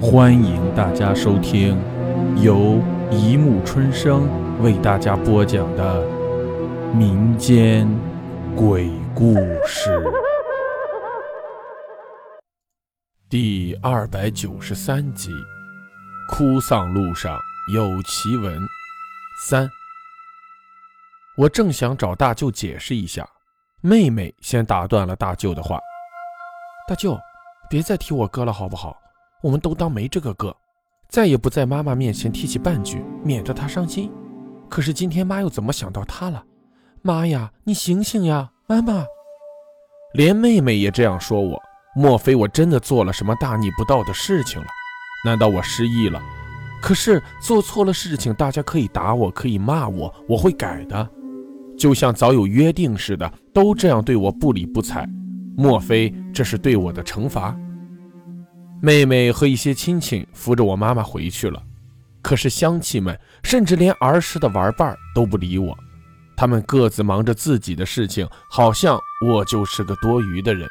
欢迎大家收听由一木春生为大家播讲的民间鬼故事第二百九十三集：哭丧路上有奇闻三。我正想找大舅解释一下，妹妹先打断了大舅的话：“大舅，别再提我哥了，好不好？”我们都当没这个哥，再也不在妈妈面前提起半句，免得她伤心。可是今天妈又怎么想到他了？妈呀，你醒醒呀，妈妈！连妹妹也这样说我，莫非我真的做了什么大逆不道的事情了？难道我失忆了？可是做错了事情，大家可以打我，可以骂我，我会改的，就像早有约定似的，都这样对我不理不睬，莫非这是对我的惩罚？妹妹和一些亲戚扶着我妈妈回去了，可是乡亲们甚至连儿时的玩伴都不理我，他们各自忙着自己的事情，好像我就是个多余的人。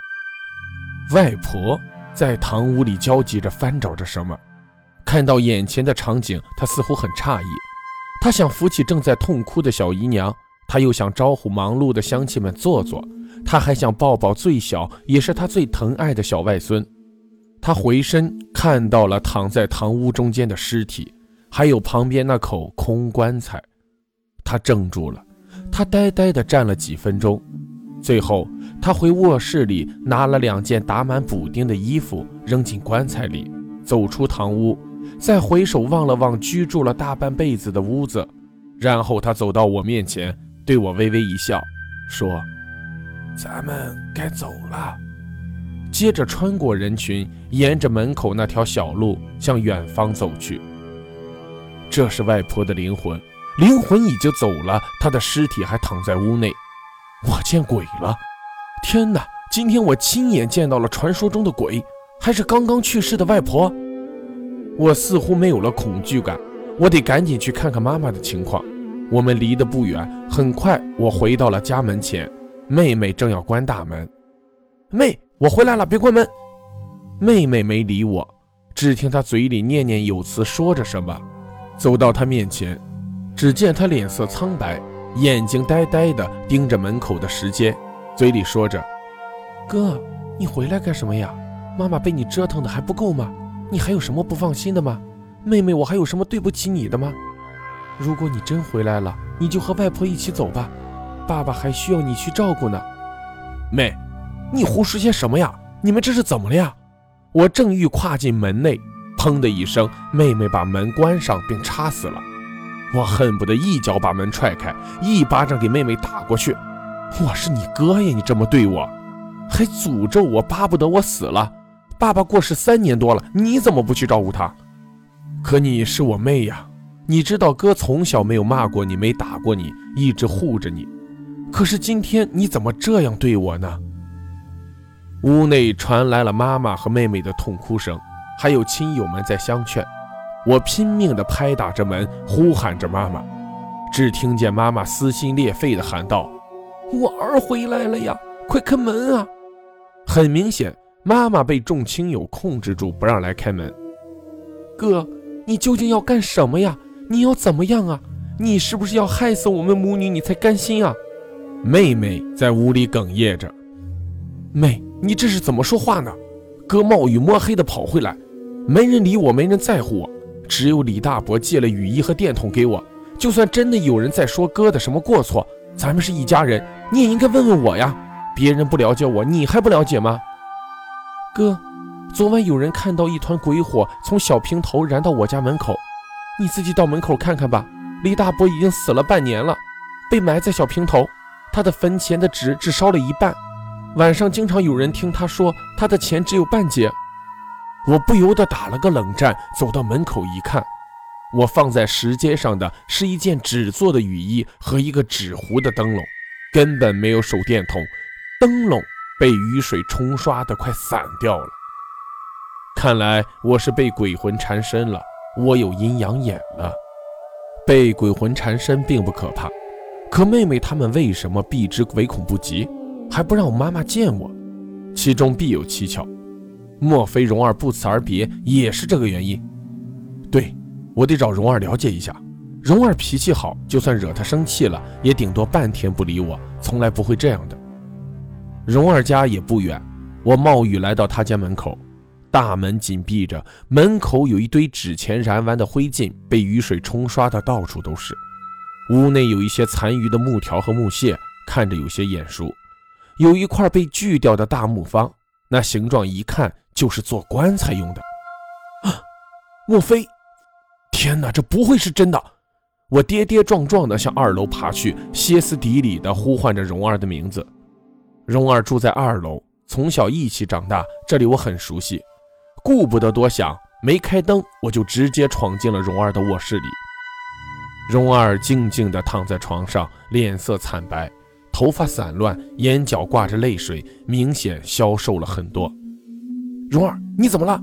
外婆在堂屋里焦急着翻找着什么，看到眼前的场景，她似乎很诧异。她想扶起正在痛哭的小姨娘，她又想招呼忙碌的乡亲们坐坐，她还想抱抱最小也是她最疼爱的小外孙。他回身看到了躺在堂屋中间的尸体，还有旁边那口空棺材。他怔住了，他呆呆地站了几分钟，最后他回卧室里拿了两件打满补丁的衣服扔进棺材里，走出堂屋，再回首望了望居住了大半辈子的屋子，然后他走到我面前，对我微微一笑，说：“咱们该走了。”接着穿过人群，沿着门口那条小路向远方走去。这是外婆的灵魂，灵魂已经走了，她的尸体还躺在屋内。我见鬼了！天哪，今天我亲眼见到了传说中的鬼，还是刚刚去世的外婆。我似乎没有了恐惧感，我得赶紧去看看妈妈的情况。我们离得不远，很快我回到了家门前，妹妹正要关大门，妹。我回来了，别关门。妹妹没理我，只听她嘴里念念有词，说着什么。走到她面前，只见她脸色苍白，眼睛呆呆地盯着门口的时间，嘴里说着：“哥，你回来干什么呀？妈妈被你折腾的还不够吗？你还有什么不放心的吗？妹妹，我还有什么对不起你的吗？如果你真回来了，你就和外婆一起走吧，爸爸还需要你去照顾呢。”妹。你胡说些什么呀？你们这是怎么了呀？我正欲跨进门内，砰的一声，妹妹把门关上并插死了。我恨不得一脚把门踹开，一巴掌给妹妹打过去。我是你哥呀，你这么对我，还诅咒我，巴不得我死了。爸爸过世三年多了，你怎么不去照顾他？可你是我妹呀，你知道哥从小没有骂过你，没打过你，一直护着你。可是今天你怎么这样对我呢？屋内传来了妈妈和妹妹的痛哭声，还有亲友们在相劝。我拼命地拍打着门，呼喊着妈妈。只听见妈妈撕心裂肺地喊道：“我儿回来了呀，快开门啊！”很明显，妈妈被众亲友控制住，不让来开门。哥，你究竟要干什么呀？你要怎么样啊？你是不是要害死我们母女，你才甘心啊？妹妹在屋里哽咽着。妹，你这是怎么说话呢？哥冒雨摸黑的跑回来，没人理我，没人在乎我，只有李大伯借了雨衣和电筒给我。就算真的有人在说哥的什么过错，咱们是一家人，你也应该问问我呀。别人不了解我，你还不了解吗？哥，昨晚有人看到一团鬼火从小平头燃到我家门口，你自己到门口看看吧。李大伯已经死了半年了，被埋在小平头，他的坟前的纸只烧了一半。晚上经常有人听他说，他的钱只有半截，我不由得打了个冷战，走到门口一看，我放在石阶上的是一件纸做的雨衣和一个纸糊的灯笼，根本没有手电筒，灯笼被雨水冲刷的快散掉了。看来我是被鬼魂缠身了，我有阴阳眼了。被鬼魂缠身并不可怕，可妹妹他们为什么避之唯恐不及？还不让我妈妈见我，其中必有蹊跷。莫非蓉儿不辞而别也是这个原因？对，我得找蓉儿了解一下。蓉儿脾气好，就算惹她生气了，也顶多半天不理我，从来不会这样的。蓉儿家也不远，我冒雨来到她家门口，大门紧闭着，门口有一堆纸钱燃完的灰烬，被雨水冲刷的到处都是。屋内有一些残余的木条和木屑，看着有些眼熟。有一块被锯掉的大木方，那形状一看就是做棺材用的。啊，莫非？天哪，这不会是真的！我跌跌撞撞地向二楼爬去，歇斯底里地呼唤着蓉儿的名字。蓉儿住在二楼，从小一起长大，这里我很熟悉。顾不得多想，没开灯，我就直接闯进了蓉儿的卧室里。蓉儿静静地躺在床上，脸色惨白，头发散乱，眼角挂着泪水，明显消瘦了很多。蓉儿，你怎么了？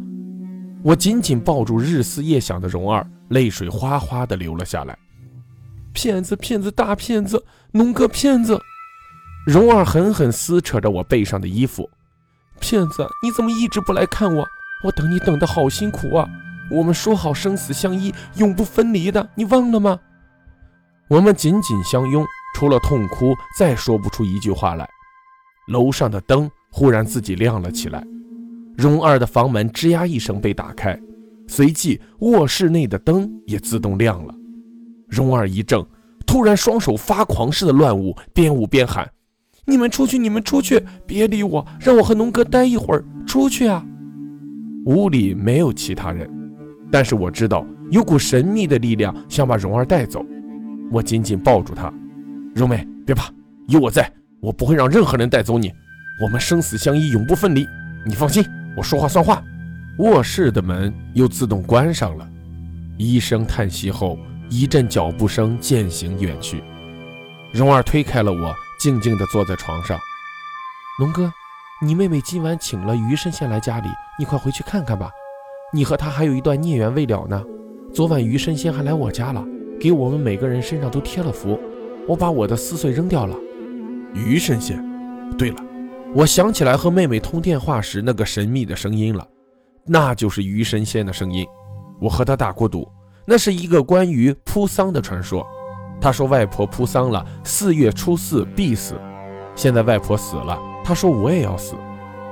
我紧紧抱住日思夜想的蓉儿，泪水哗哗地流了下来。骗子，骗子，大骗子，农哥骗子！蓉儿狠狠撕扯着我背上的衣服。骗子，你怎么一直不来看我？我等你等得好辛苦啊！我们说好生死相依，永不分离的，你忘了吗？我们紧紧相拥，除了痛哭，再说不出一句话来。楼上的灯忽然自己亮了起来，蓉儿的房门吱呀一声被打开，随即卧室内的灯也自动亮了。蓉儿一怔，突然双手发狂似的乱舞，边舞边喊：“你们出去，你们出去，别理我，让我和农哥待一会儿，出去啊！”屋里没有其他人，但是我知道有股神秘的力量想把蓉儿带走。我紧紧抱住她，柔美，别怕，有我在，我不会让任何人带走你。我们生死相依，永不分离。你放心，我说话算话。卧室的门又自动关上了，一声叹息后，一阵脚步声渐行远去。蓉儿推开了我，静静地坐在床上。龙哥，你妹妹今晚请了余神仙来家里，你快回去看看吧。你和她还有一段孽缘未了呢。昨晚余神仙还来我家了。给我们每个人身上都贴了符，我把我的撕碎扔掉了。鱼神仙，对了，我想起来和妹妹通电话时那个神秘的声音了，那就是鱼神仙的声音。我和他打过赌，那是一个关于铺丧的传说。他说外婆铺丧了，四月初四必死。现在外婆死了，他说我也要死。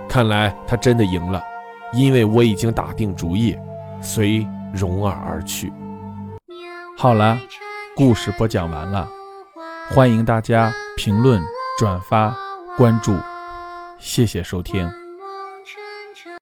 看来他真的赢了，因为我已经打定主意，随蓉儿而去。好了，故事播讲完了，欢迎大家评论、转发、关注，谢谢收听。